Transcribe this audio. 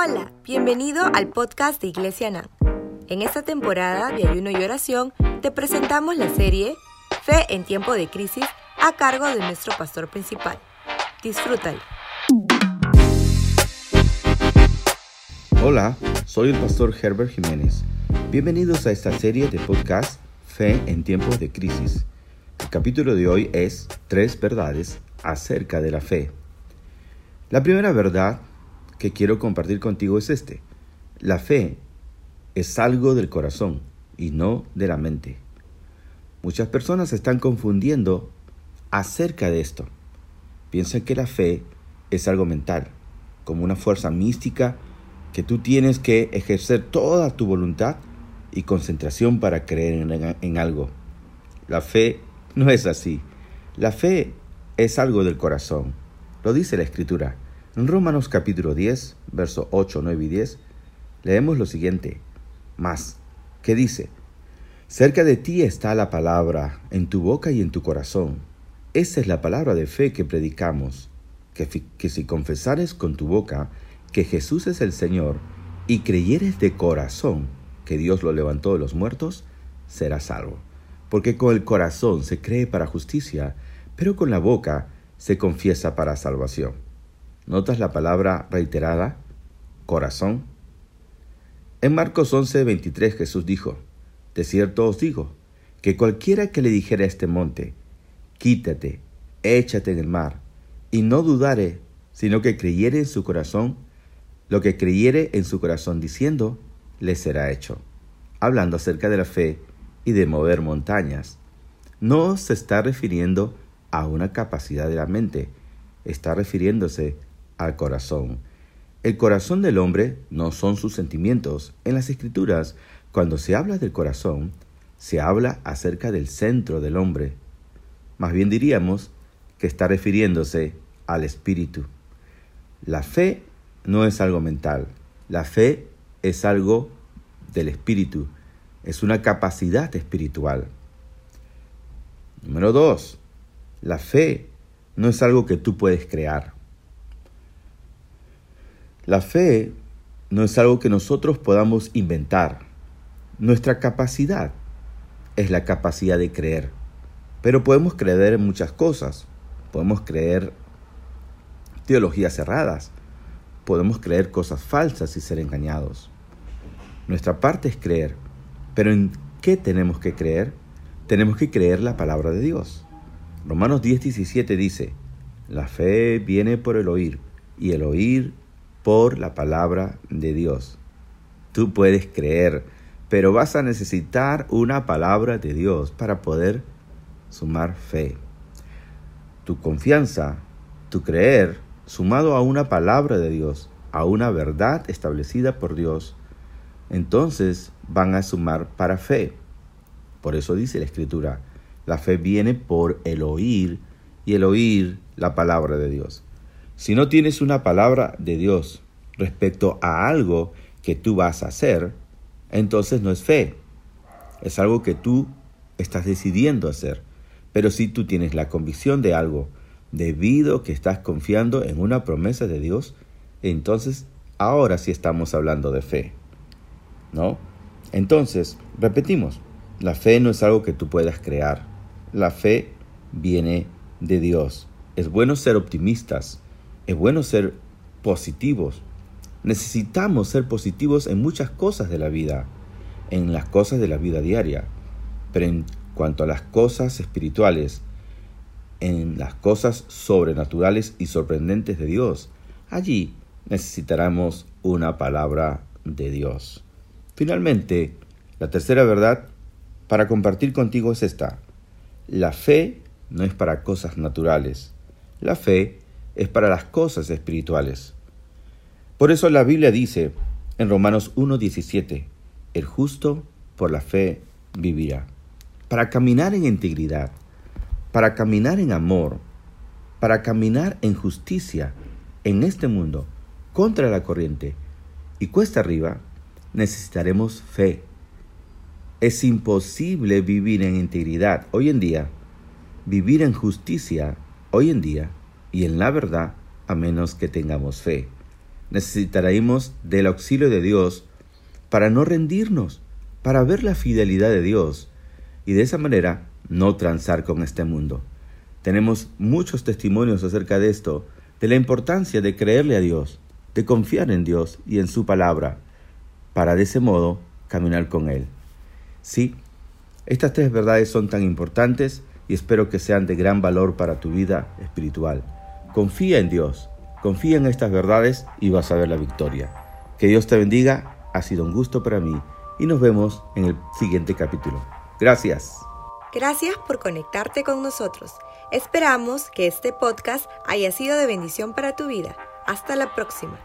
Hola, bienvenido al podcast de Iglesia NAM. En esta temporada de ayuno y oración te presentamos la serie Fe en tiempo de crisis a cargo de nuestro pastor principal. Disfrútalo. Hola, soy el pastor Herbert Jiménez. Bienvenidos a esta serie de podcast Fe en tiempos de crisis. El capítulo de hoy es Tres verdades acerca de la fe. La primera verdad que quiero compartir contigo es este. La fe es algo del corazón y no de la mente. Muchas personas están confundiendo acerca de esto. Piensan que la fe es algo mental, como una fuerza mística que tú tienes que ejercer toda tu voluntad y concentración para creer en, en, algo. La fe no es así. La fe es algo del corazón. Lo dice la Escritura. En Romanos capítulo 10, versos 8, 9 y 10, leemos lo siguiente. Más, ¿qué dice? Cerca de ti está la palabra, en tu boca y en tu corazón. Esa es la palabra de fe que predicamos, que, que si confesares con tu boca que Jesús es el Señor y creyeres de corazón que Dios lo levantó de los muertos, serás salvo. Porque con el corazón se cree para justicia, pero con la boca se confiesa para salvación. ¿Notas la palabra reiterada? Corazón. En Marcos 11, 23 Jesús dijo, De cierto os digo, que cualquiera que le dijera a este monte, quítate, échate en el mar, y no dudare, sino que creyere en su corazón, lo que creyere en su corazón diciendo, le será hecho. Hablando acerca de la fe y de mover montañas. No se está refiriendo a una capacidad de la mente, está refiriéndose al corazón. El corazón del hombre no son sus sentimientos. En las escrituras, cuando se habla del corazón, se habla acerca del centro del hombre. Más bien diríamos que está refiriéndose al espíritu. La fe no es algo mental. La fe es algo del espíritu. Es una capacidad espiritual. Número dos, la fe no es algo que tú puedes crear. La fe no es algo que nosotros podamos inventar. Nuestra capacidad es la capacidad de creer. Pero podemos creer en muchas cosas. Podemos creer teologías cerradas. Podemos creer cosas falsas y ser engañados. Nuestra parte es creer. Pero ¿en qué tenemos que creer? Tenemos que creer la palabra de Dios. Romanos 10, 17 dice, la fe viene por el oír y el oír por la palabra de Dios. Tú puedes creer, pero vas a necesitar una palabra de Dios para poder sumar fe. Tu confianza, tu creer, sumado a una palabra de Dios, a una verdad establecida por Dios, entonces van a sumar para fe. Por eso dice la Escritura, la fe viene por el oír y el oír la palabra de Dios. Si no tienes una palabra de Dios respecto a algo que tú vas a hacer, entonces no es fe. Es algo que tú estás decidiendo hacer. Pero si tú tienes la convicción de algo, debido que estás confiando en una promesa de Dios, entonces ahora sí estamos hablando de fe. ¿No? Entonces, repetimos, la fe no es algo que tú puedas crear. La fe viene de Dios. Es bueno ser optimistas, es bueno ser positivos. Necesitamos ser positivos en muchas cosas de la vida, en las cosas de la vida diaria, pero en cuanto a las cosas espirituales, en las cosas sobrenaturales y sorprendentes de Dios, allí necesitaremos una palabra de Dios. Finalmente, la tercera verdad para compartir contigo es esta. La fe no es para cosas naturales. La fe es para las cosas espirituales. Por eso la Biblia dice en Romanos 1.17, el justo por la fe vivirá. Para caminar en integridad, para caminar en amor, para caminar en justicia en este mundo, contra la corriente y cuesta arriba, necesitaremos fe. Es imposible vivir en integridad hoy en día, vivir en justicia hoy en día y en la verdad a menos que tengamos fe. necesitaremos del auxilio de Dios para no rendirnos, para ver la fidelidad de Dios y de esa manera no transar con este mundo. Tenemos muchos testimonios acerca de esto, de la importancia de creerle a Dios, de confiar en Dios y en su palabra, para de ese modo caminar con Él. Sí, estas tres verdades son tan importantes y espero que sean de gran valor para tu vida espiritual. Confía en Dios, confía en estas verdades y vas a ver la victoria. Que Dios te bendiga, ha sido un gusto para mí y nos vemos en el siguiente capítulo. Gracias. Gracias por conectarte con nosotros. Esperamos que este podcast haya sido de bendición para tu vida. Hasta la próxima.